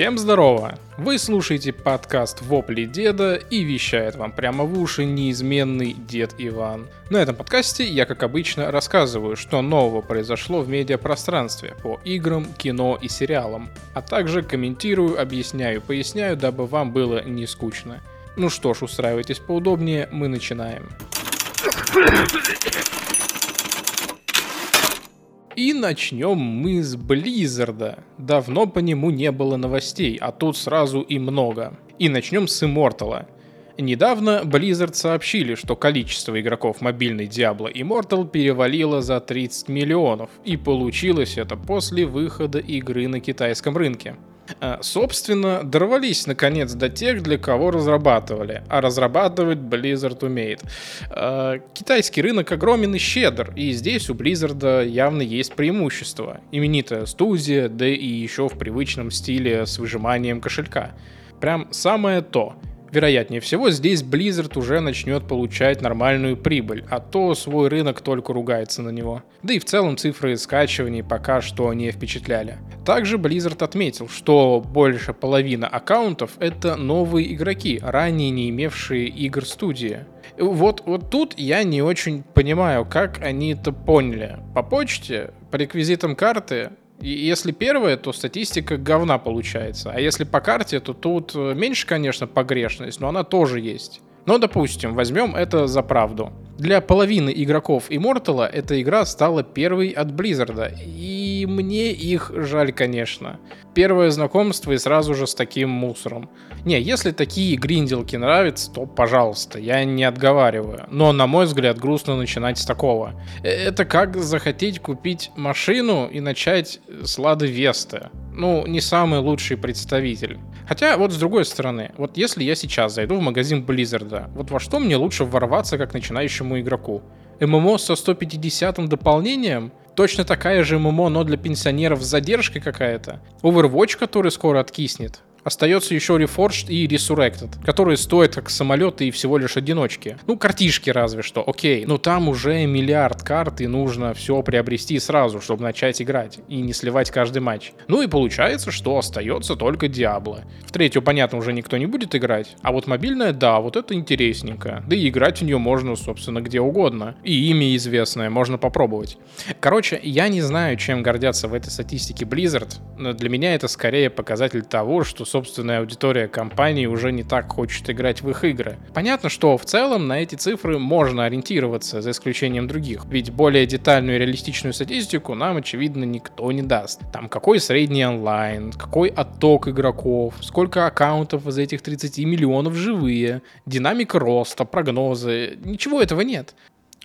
Всем здорово! Вы слушаете подкаст «Вопли деда» и вещает вам прямо в уши неизменный дед Иван. На этом подкасте я, как обычно, рассказываю, что нового произошло в медиапространстве по играм, кино и сериалам, а также комментирую, объясняю, поясняю, дабы вам было не скучно. Ну что ж, устраивайтесь поудобнее, мы начинаем. И начнем мы с Близзарда. Давно по нему не было новостей, а тут сразу и много. И начнем с Immortal. Недавно Blizzard сообщили, что количество игроков мобильной Diablo Immortal перевалило за 30 миллионов, и получилось это после выхода игры на китайском рынке. А, собственно, дорвались наконец до тех, для кого разрабатывали. А разрабатывать Blizzard умеет. А, китайский рынок огромен и щедр, и здесь у Blizzard явно есть преимущество. Именитая студия, да и еще в привычном стиле с выжиманием кошелька. Прям самое то — Вероятнее всего, здесь Blizzard уже начнет получать нормальную прибыль, а то свой рынок только ругается на него. Да и в целом цифры скачиваний пока что не впечатляли. Также Blizzard отметил, что больше половины аккаунтов это новые игроки, ранее не имевшие игр студии. Вот, вот тут я не очень понимаю, как они это поняли. По почте, по реквизитам карты, если первое, то статистика говна получается. А если по карте, то тут э, меньше, конечно, погрешность, но она тоже есть. Но, допустим, возьмем это за правду. Для половины игроков Immortal эта игра стала первой от Blizzard, и мне их жаль, конечно. Первое знакомство и сразу же с таким мусором. Не, если такие гринделки нравятся, то пожалуйста, я не отговариваю. Но, на мой взгляд, грустно начинать с такого. Э, это как захотеть купить машину и начать с Лады Весты. Ну, не самый лучший представитель. Хотя, вот с другой стороны, вот если я сейчас зайду в магазин Blizzard, вот во что мне лучше ворваться как начинающему игроку? ММО со 150-м дополнением? Точно такая же ММО, но для пенсионеров с задержкой какая-то? Overwatch, который скоро откиснет? Остается еще Reforged и Resurrected, которые стоят как самолеты и всего лишь одиночки. Ну, картишки разве что, окей. Но там уже миллиард карт, и нужно все приобрести сразу, чтобы начать играть, и не сливать каждый матч. Ну и получается, что остается только Диабло. В третью, понятно, уже никто не будет играть, а вот мобильная, да, вот это интересненько. Да и играть в нее можно, собственно, где угодно. И имя известное, можно попробовать. Короче, я не знаю, чем гордятся в этой статистике Blizzard, но для меня это скорее показатель того, что собственная аудитория компании уже не так хочет играть в их игры. Понятно, что в целом на эти цифры можно ориентироваться, за исключением других, ведь более детальную и реалистичную статистику нам, очевидно, никто не даст. Там какой средний онлайн, какой отток игроков, сколько аккаунтов из этих 30 миллионов живые, динамика роста, прогнозы, ничего этого нет.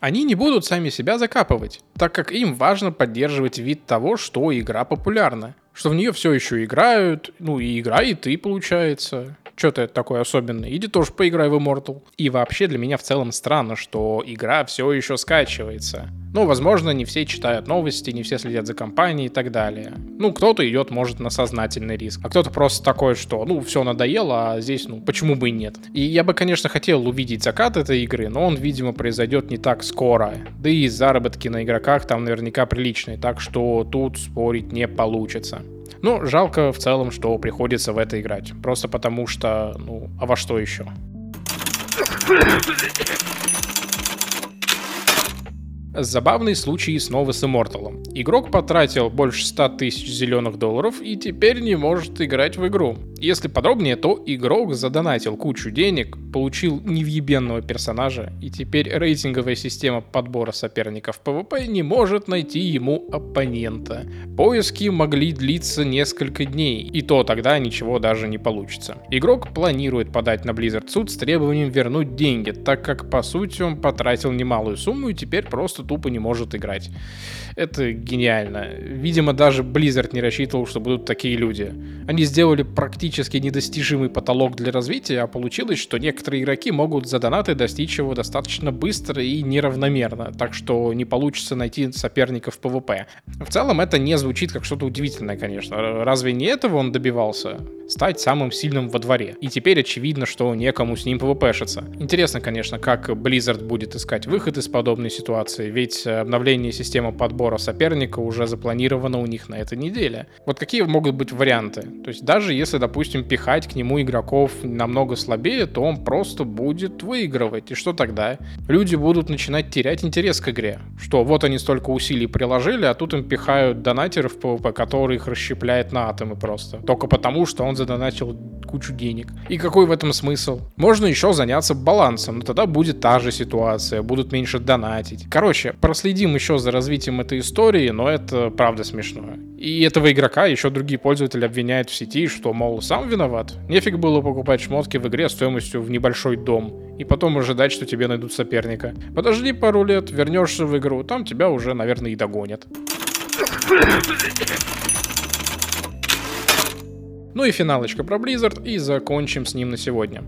Они не будут сами себя закапывать, так как им важно поддерживать вид того, что игра популярна что в нее все еще играют, ну и играй и получается. Что ты такое особенное? Иди тоже поиграй в Immortal. И вообще для меня в целом странно, что игра все еще скачивается. Ну, возможно, не все читают новости, не все следят за компанией и так далее. Ну, кто-то идет, может, на сознательный риск, а кто-то просто такой, что, ну, все надоело, а здесь, ну, почему бы и нет. И я бы, конечно, хотел увидеть закат этой игры, но он, видимо, произойдет не так скоро. Да и заработки на игроках там наверняка приличные, так что тут спорить не получится. Ну, жалко в целом, что приходится в это играть. Просто потому что, ну, а во что еще? Забавный случай снова с Immortal. Игрок потратил больше 100 тысяч зеленых долларов и теперь не может играть в игру. Если подробнее, то игрок задонатил кучу денег, получил невъебенного персонажа, и теперь рейтинговая система подбора соперников PvP не может найти ему оппонента. Поиски могли длиться несколько дней, и то тогда ничего даже не получится. Игрок планирует подать на Blizzard суд с требованием вернуть деньги, так как по сути он потратил немалую сумму и теперь просто тупо не может играть. Это гениально. Видимо, даже Blizzard не рассчитывал, что будут такие люди. Они сделали практически недостижимый потолок для развития, а получилось, что некоторые игроки могут за донаты достичь его достаточно быстро и неравномерно, так что не получится найти соперников в ПВП. В целом это не звучит как что-то удивительное, конечно. Разве не этого он добивался? Стать самым сильным во дворе. И теперь очевидно, что некому с ним ПВПшиться. Интересно, конечно, как Blizzard будет искать выход из подобной ситуации, ведь обновление системы подбора соперника уже запланировано у них на этой неделе. Вот какие могут быть варианты? То есть даже если, допустим, пихать к нему игроков намного слабее, то он просто будет выигрывать. И что тогда? Люди будут начинать терять интерес к игре. Что вот они столько усилий приложили, а тут им пихают донатеров PvP, который их расщепляет на атомы просто. Только потому, что он задонатил кучу денег. И какой в этом смысл? Можно еще заняться балансом, но тогда будет та же ситуация, будут меньше донатить. Короче, проследим еще за развитием этой истории, но это правда смешно. И этого игрока еще другие пользователи обвиняют в сети, что, мол, сам виноват. Нефиг было покупать шмотки в игре стоимостью в небольшой дом. И потом ожидать, что тебе найдут соперника. Подожди пару лет, вернешься в игру, там тебя уже, наверное, и догонят. Ну и финалочка про Blizzard, и закончим с ним на сегодня.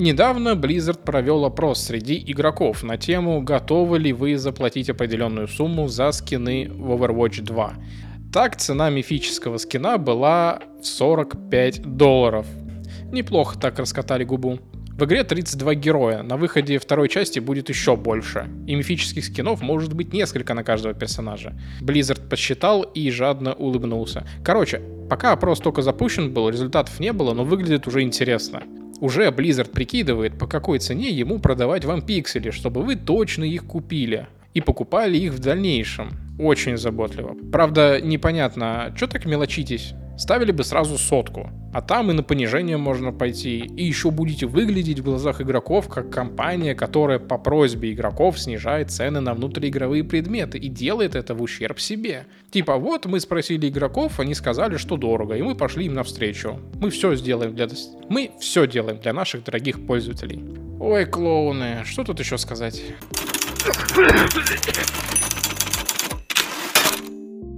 Недавно Blizzard провел опрос среди игроков на тему, готовы ли вы заплатить определенную сумму за скины в Overwatch 2. Так, цена мифического скина была 45 долларов. Неплохо так раскатали губу. В игре 32 героя, на выходе второй части будет еще больше. И мифических скинов может быть несколько на каждого персонажа. Blizzard посчитал и жадно улыбнулся. Короче, пока опрос только запущен был, результатов не было, но выглядит уже интересно. Уже Blizzard прикидывает, по какой цене ему продавать вам пиксели, чтобы вы точно их купили и покупали их в дальнейшем. Очень заботливо. Правда, непонятно, что так мелочитесь? Ставили бы сразу сотку, а там и на понижение можно пойти, и еще будете выглядеть в глазах игроков как компания, которая по просьбе игроков снижает цены на внутриигровые предметы и делает это в ущерб себе. Типа вот мы спросили игроков, они сказали, что дорого, и мы пошли им навстречу. Мы все сделаем для... Мы все делаем для наших дорогих пользователей. Ой, клоуны, что тут еще сказать?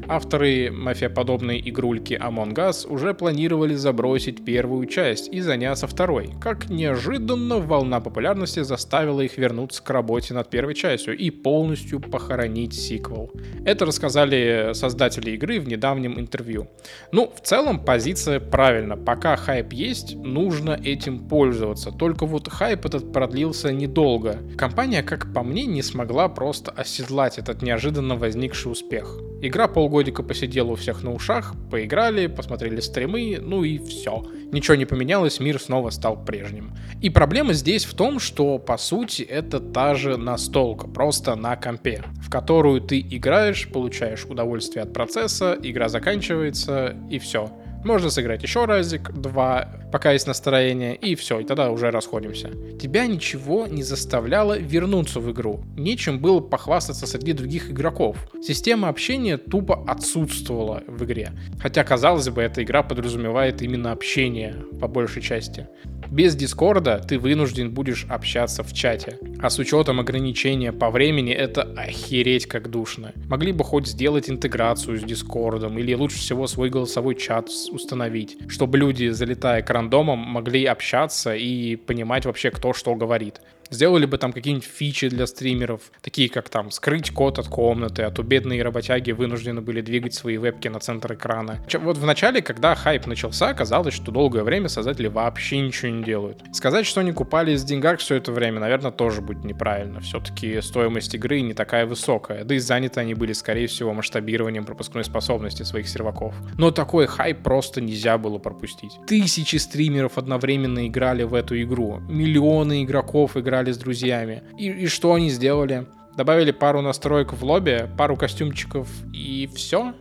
Авторы мафиоподобной игрульки Among Us уже планировали забросить первую часть и заняться второй. Как неожиданно волна популярности заставила их вернуться к работе над первой частью и полностью похоронить сиквел. Это рассказали создатели игры в недавнем интервью. Ну, в целом позиция правильна. Пока хайп есть, нужно этим пользоваться. Только вот хайп этот продлился недолго. Компания, как по мне, не смогла просто оседлать этот неожиданно возникший успех. Игра полгодика посидела у всех на ушах, поиграли, посмотрели стримы, ну и все. Ничего не поменялось, мир снова стал прежним. И проблема здесь в том, что по сути это та же настолка, просто на компе, в которую ты играешь, получаешь удовольствие от процесса, игра заканчивается и все. Можно сыграть еще разик, два, пока есть настроение, и все, и тогда уже расходимся. Тебя ничего не заставляло вернуться в игру. Нечем было похвастаться среди других игроков. Система общения тупо отсутствовала в игре. Хотя, казалось бы, эта игра подразумевает именно общение по большей части. Без Дискорда ты вынужден будешь общаться в чате. А с учетом ограничения по времени это охереть как душно. Могли бы хоть сделать интеграцию с Дискордом или лучше всего свой голосовой чат установить, чтобы люди, залетая к рандомам, могли общаться и понимать вообще, кто что говорит. Сделали бы там какие-нибудь фичи для стримеров, такие как там скрыть код от комнаты, а то бедные работяги вынуждены были двигать свои вебки на центр экрана. Вот в начале, когда хайп начался, казалось, что долгое время создатели вообще ничего не делают. Сказать, что они купались в деньгах все это время, наверное, тоже будет неправильно. Все-таки стоимость игры не такая высокая, да и заняты они были, скорее всего, масштабированием пропускной способности своих серваков. Но такой хайп просто нельзя было пропустить. Тысячи стримеров одновременно играли в эту игру. Миллионы игроков играли играли с друзьями. И, и что они сделали? Добавили пару настроек в лобби, пару костюмчиков и все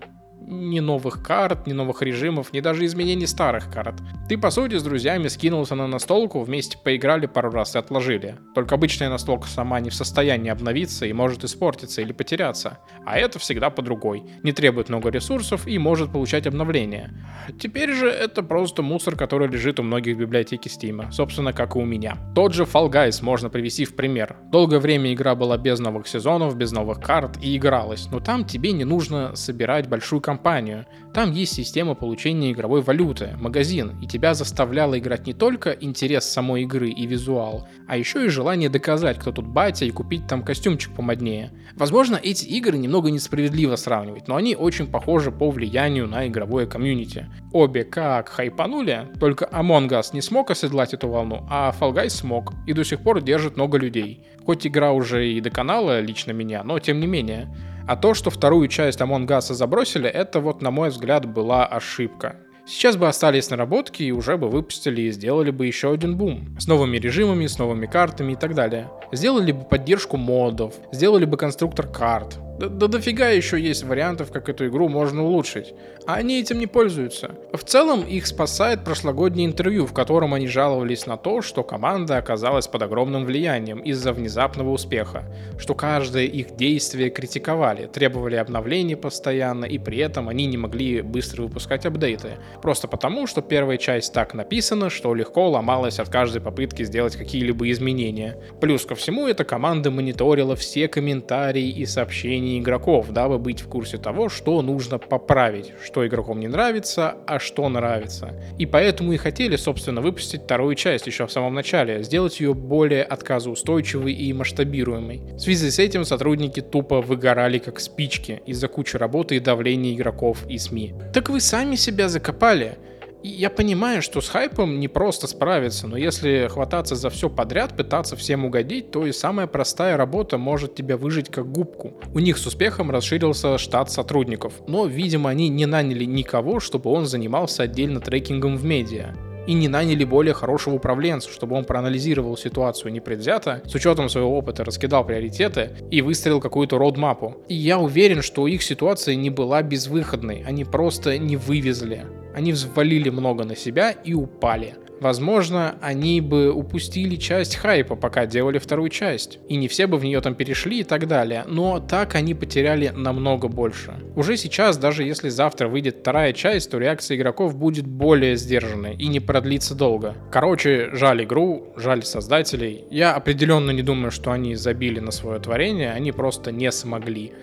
ни новых карт, ни новых режимов, ни даже изменений старых карт. Ты, по сути, с друзьями скинулся на настолку, вместе поиграли пару раз и отложили. Только обычная настолка сама не в состоянии обновиться и может испортиться или потеряться. А это всегда по другой. Не требует много ресурсов и может получать обновления. Теперь же это просто мусор, который лежит у многих в библиотеке Steam. Собственно, как и у меня. Тот же Fall Guys можно привести в пример. Долгое время игра была без новых сезонов, без новых карт и игралась. Но там тебе не нужно собирать большую компанию компанию. Там есть система получения игровой валюты, магазин, и тебя заставляло играть не только интерес самой игры и визуал, а еще и желание доказать, кто тут батя, и купить там костюмчик помоднее. Возможно, эти игры немного несправедливо сравнивать, но они очень похожи по влиянию на игровое комьюнити. Обе как хайпанули, только Among Us не смог оседлать эту волну, а Fall Guys смог, и до сих пор держит много людей. Хоть игра уже и доконала лично меня, но тем не менее. А то, что вторую часть Among Us забросили, это вот, на мой взгляд, была ошибка. Сейчас бы остались наработки и уже бы выпустили и сделали бы еще один бум. С новыми режимами, с новыми картами и так далее. Сделали бы поддержку модов, сделали бы конструктор карт, да, дофига еще есть вариантов, как эту игру можно улучшить. А они этим не пользуются. В целом их спасает прошлогоднее интервью, в котором они жаловались на то, что команда оказалась под огромным влиянием из-за внезапного успеха, что каждое их действие критиковали, требовали обновлений постоянно, и при этом они не могли быстро выпускать апдейты. Просто потому, что первая часть так написана, что легко ломалась от каждой попытки сделать какие-либо изменения. Плюс ко всему, эта команда мониторила все комментарии и сообщения мнений игроков, дабы быть в курсе того, что нужно поправить, что игрокам не нравится, а что нравится. И поэтому и хотели, собственно, выпустить вторую часть еще в самом начале, сделать ее более отказоустойчивой и масштабируемой. В связи с этим сотрудники тупо выгорали как спички из-за кучи работы и давления игроков и СМИ. Так вы сами себя закопали. Я понимаю, что с хайпом не просто справиться, но если хвататься за все подряд, пытаться всем угодить, то и самая простая работа может тебя выжить как губку. У них с успехом расширился штат сотрудников, но, видимо, они не наняли никого, чтобы он занимался отдельно трекингом в медиа и не наняли более хорошего управленца, чтобы он проанализировал ситуацию непредвзято, с учетом своего опыта раскидал приоритеты и выстроил какую-то родмапу. И я уверен, что их ситуация не была безвыходной, они просто не вывезли. Они взвалили много на себя и упали. Возможно, они бы упустили часть хайпа, пока делали вторую часть. И не все бы в нее там перешли и так далее. Но так они потеряли намного больше. Уже сейчас, даже если завтра выйдет вторая часть, то реакция игроков будет более сдержанной и не продлится долго. Короче, жаль игру, жаль создателей. Я определенно не думаю, что они забили на свое творение, они просто не смогли.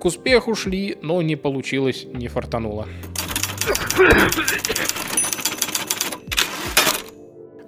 К успеху шли, но не получилось, не фартануло.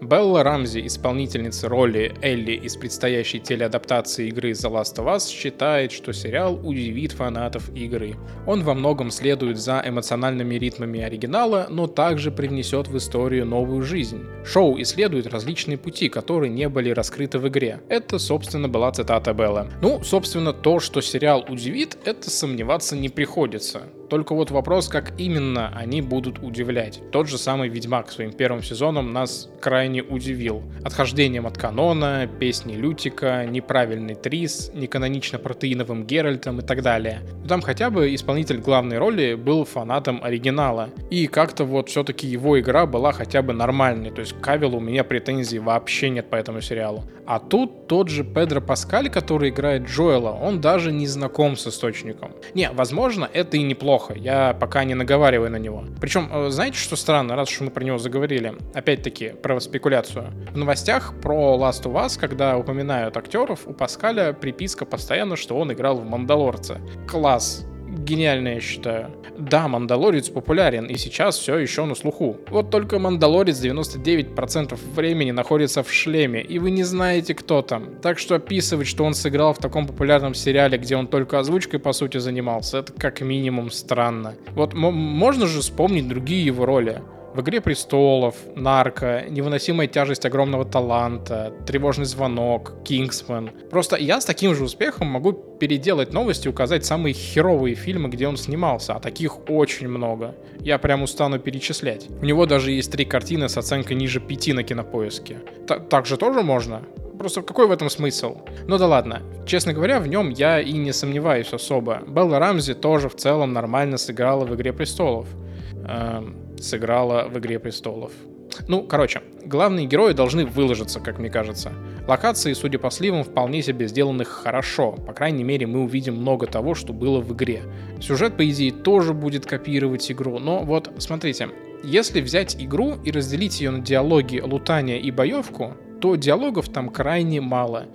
Белла Рамзи, исполнительница роли Элли из предстоящей телеадаптации игры The Last of Us, считает, что сериал удивит фанатов игры. Он во многом следует за эмоциональными ритмами оригинала, но также привнесет в историю новую жизнь. Шоу исследует различные пути, которые не были раскрыты в игре. Это, собственно, была цитата Белла. Ну, собственно, то, что сериал удивит, это сомневаться не приходится. Только вот вопрос, как именно они будут удивлять. Тот же самый Ведьмак своим первым сезоном нас крайне удивил. Отхождением от канона, песни Лютика, неправильный Трис, неканонично протеиновым Геральтом и так далее. Но там хотя бы исполнитель главной роли был фанатом оригинала. И как-то вот все-таки его игра была хотя бы нормальной. То есть к Кавилу у меня претензий вообще нет по этому сериалу. А тут тот же Педро Паскаль, который играет Джоэла, он даже не знаком с источником. Не, возможно, это и неплохо плохо, я пока не наговариваю на него. Причем, э, знаете, что странно, раз уж мы про него заговорили, опять-таки, про спекуляцию. В новостях про Last of Us, когда упоминают актеров, у Паскаля приписка постоянно, что он играл в Мандалорце. Класс, гениально, я считаю. Да, Мандалорец популярен и сейчас все еще на слуху. Вот только Мандалорец 99% времени находится в шлеме, и вы не знаете, кто там. Так что описывать, что он сыграл в таком популярном сериале, где он только озвучкой по сути занимался, это как минимум странно. Вот можно же вспомнить другие его роли в «Игре престолов», «Нарко», «Невыносимая тяжесть огромного таланта», «Тревожный звонок», «Кингсман». Просто я с таким же успехом могу переделать новости и указать самые херовые фильмы, где он снимался, а таких очень много. Я прям устану перечислять. У него даже есть три картины с оценкой ниже пяти на кинопоиске. Т так же тоже можно? Просто какой в этом смысл? Ну да ладно. Честно говоря, в нем я и не сомневаюсь особо. Белла Рамзи тоже в целом нормально сыграла в «Игре престолов». Эм, сыграла в «Игре престолов». Ну, короче, главные герои должны выложиться, как мне кажется. Локации, судя по сливам, вполне себе сделаны хорошо. По крайней мере, мы увидим много того, что было в игре. Сюжет, по идее, тоже будет копировать игру. Но вот, смотрите, если взять игру и разделить ее на диалоги, лутания и боевку, то диалогов там крайне мало.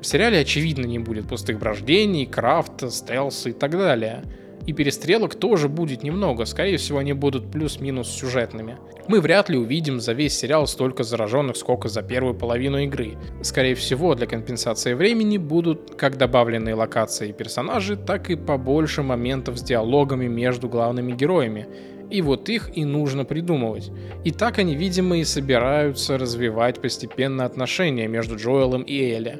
В сериале, очевидно, не будет пустых брождений, крафта, стелса и так далее. И перестрелок тоже будет немного, скорее всего они будут плюс-минус сюжетными. Мы вряд ли увидим за весь сериал столько зараженных, сколько за первую половину игры. Скорее всего, для компенсации времени будут как добавленные локации и персонажи, так и побольше моментов с диалогами между главными героями, и вот их и нужно придумывать. И так они, видимо, и собираются развивать постепенно отношения между Джоэлом и Элли.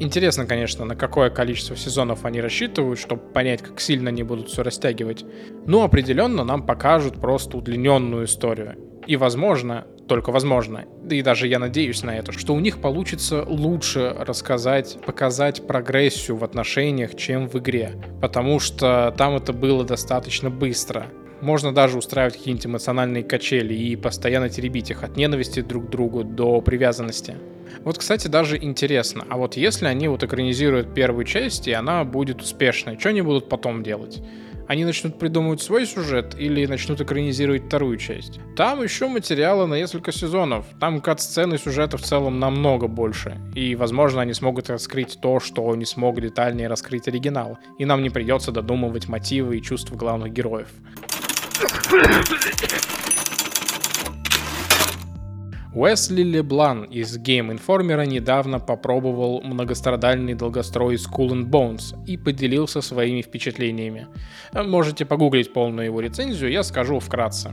Интересно, конечно, на какое количество сезонов они рассчитывают, чтобы понять, как сильно они будут все растягивать. Но определенно нам покажут просто удлиненную историю. И возможно, только возможно, и даже я надеюсь на это, что у них получится лучше рассказать, показать прогрессию в отношениях, чем в игре. Потому что там это было достаточно быстро. Можно даже устраивать какие-нибудь эмоциональные качели и постоянно теребить их от ненависти друг к другу до привязанности. Вот, кстати, даже интересно, а вот если они вот экранизируют первую часть, и она будет успешной, что они будут потом делать? Они начнут придумывать свой сюжет или начнут экранизировать вторую часть? Там еще материала на несколько сезонов. Там кат-сцены сюжета в целом намного больше. И, возможно, они смогут раскрыть то, что не смог детальнее раскрыть оригинал. И нам не придется додумывать мотивы и чувства главных героев. Уэсли Леблан из Game Informer недавно попробовал многострадальный долгострой Skull and Bones и поделился своими впечатлениями. Можете погуглить полную его рецензию, я скажу вкратце.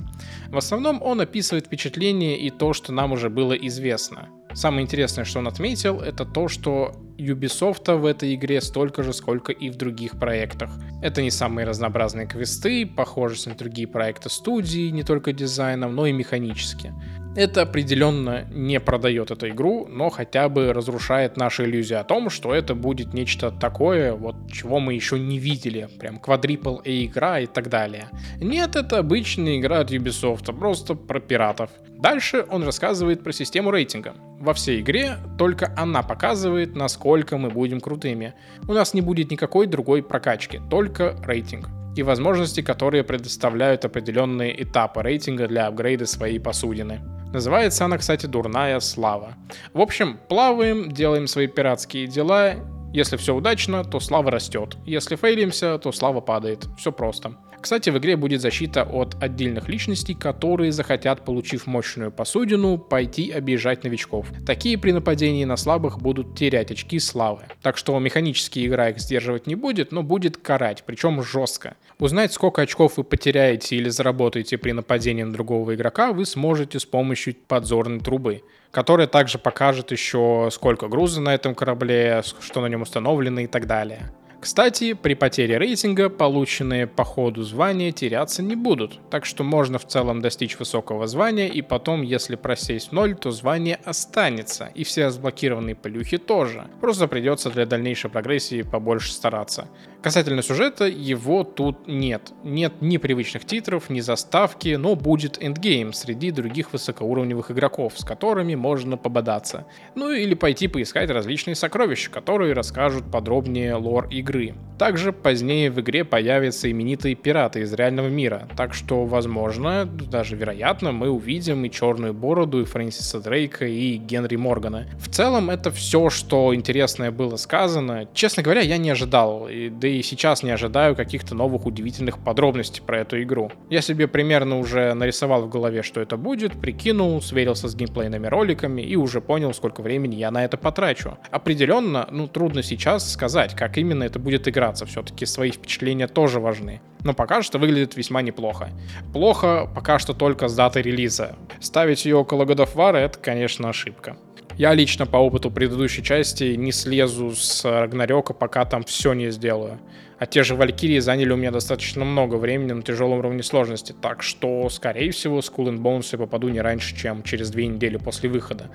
В основном он описывает впечатления и то, что нам уже было известно. Самое интересное, что он отметил, это то, что Ubisoft в этой игре столько же, сколько и в других проектах. Это не самые разнообразные квесты, похожесть на другие проекты студии, не только дизайном, но и механически. Это определенно не продает эту игру, но хотя бы разрушает наши иллюзии о том, что это будет нечто такое, вот чего мы еще не видели, прям квадрипл A игра и так далее. Нет, это обычная игра от Ubisoft, просто про пиратов. Дальше он рассказывает про систему рейтинга. Во всей игре только она показывает, насколько мы будем крутыми. У нас не будет никакой другой прокачки, только рейтинг и возможности, которые предоставляют определенные этапы рейтинга для апгрейда своей посудины. Называется она, кстати, «Дурная слава». В общем, плаваем, делаем свои пиратские дела. Если все удачно, то слава растет. Если фейлимся, то слава падает. Все просто. Кстати, в игре будет защита от отдельных личностей, которые захотят, получив мощную посудину, пойти обижать новичков. Такие при нападении на слабых будут терять очки славы. Так что механически игра их сдерживать не будет, но будет карать, причем жестко. Узнать, сколько очков вы потеряете или заработаете при нападении на другого игрока, вы сможете с помощью подзорной трубы которая также покажет еще сколько груза на этом корабле, что на нем установлено и так далее. Кстати, при потере рейтинга полученные по ходу звания теряться не будут, так что можно в целом достичь высокого звания и потом, если просесть ноль, то звание останется, и все разблокированные плюхи тоже. Просто придется для дальнейшей прогрессии побольше стараться. Касательно сюжета, его тут нет. Нет ни привычных титров, ни заставки, но будет эндгейм среди других высокоуровневых игроков, с которыми можно пободаться. Ну или пойти поискать различные сокровища, которые расскажут подробнее лор игры. Также позднее в игре появятся именитые пираты из реального мира, так что, возможно, даже вероятно, мы увидим и Черную Бороду, и Фрэнсиса Дрейка, и Генри Моргана. В целом, это все, что интересное было сказано. Честно говоря, я не ожидал, да и сейчас не ожидаю каких-то новых удивительных подробностей про эту игру. Я себе примерно уже нарисовал в голове, что это будет, прикинул, сверился с геймплейными роликами и уже понял, сколько времени я на это потрачу. Определенно, ну, трудно сейчас сказать, как именно это будет играться. Все-таки свои впечатления тоже важны. Но пока что выглядит весьма неплохо. Плохо пока что только с датой релиза. Ставить ее около of War это, конечно, ошибка. Я лично по опыту предыдущей части не слезу с Рагнарёка, пока там все не сделаю. А те же Валькирии заняли у меня достаточно много времени на тяжелом уровне сложности, так что, скорее всего, Skull and Bones я попаду не раньше, чем через две недели после выхода.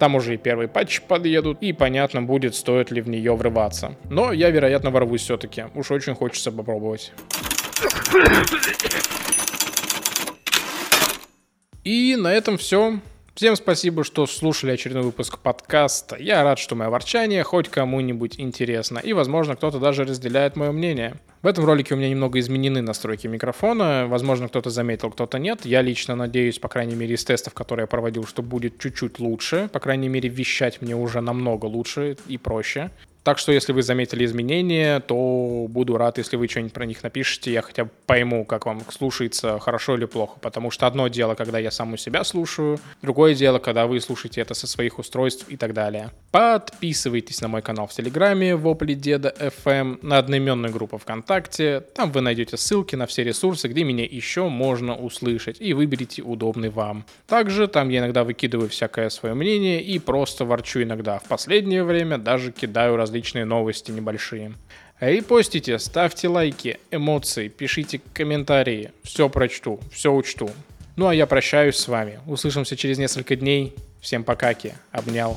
Там уже и первые патчи подъедут, и понятно будет, стоит ли в нее врываться. Но я, вероятно, ворвусь все-таки. Уж очень хочется попробовать. И на этом все. Всем спасибо, что слушали очередной выпуск подкаста. Я рад, что мое ворчание хоть кому-нибудь интересно, и, возможно, кто-то даже разделяет мое мнение. В этом ролике у меня немного изменены настройки микрофона. Возможно, кто-то заметил, кто-то нет. Я лично надеюсь, по крайней мере, из тестов, которые я проводил, что будет чуть-чуть лучше. По крайней мере, вещать мне уже намного лучше и проще. Так что, если вы заметили изменения, то буду рад, если вы что-нибудь про них напишите. Я хотя бы пойму, как вам слушается, хорошо или плохо. Потому что одно дело, когда я сам у себя слушаю, другое дело, когда вы слушаете это со своих устройств и так далее. Подписывайтесь на мой канал в Телеграме, Вопли Деда FM, на одноименную группу ВКонтакте. Там вы найдете ссылки на все ресурсы, где меня еще можно услышать. И выберите удобный вам. Также там я иногда выкидываю всякое свое мнение и просто ворчу иногда. В последнее время даже кидаю различные различные новости небольшие. Репостите, ставьте лайки, эмоции, пишите комментарии. Все прочту, все учту. Ну а я прощаюсь с вами. Услышимся через несколько дней. Всем покаки. Обнял.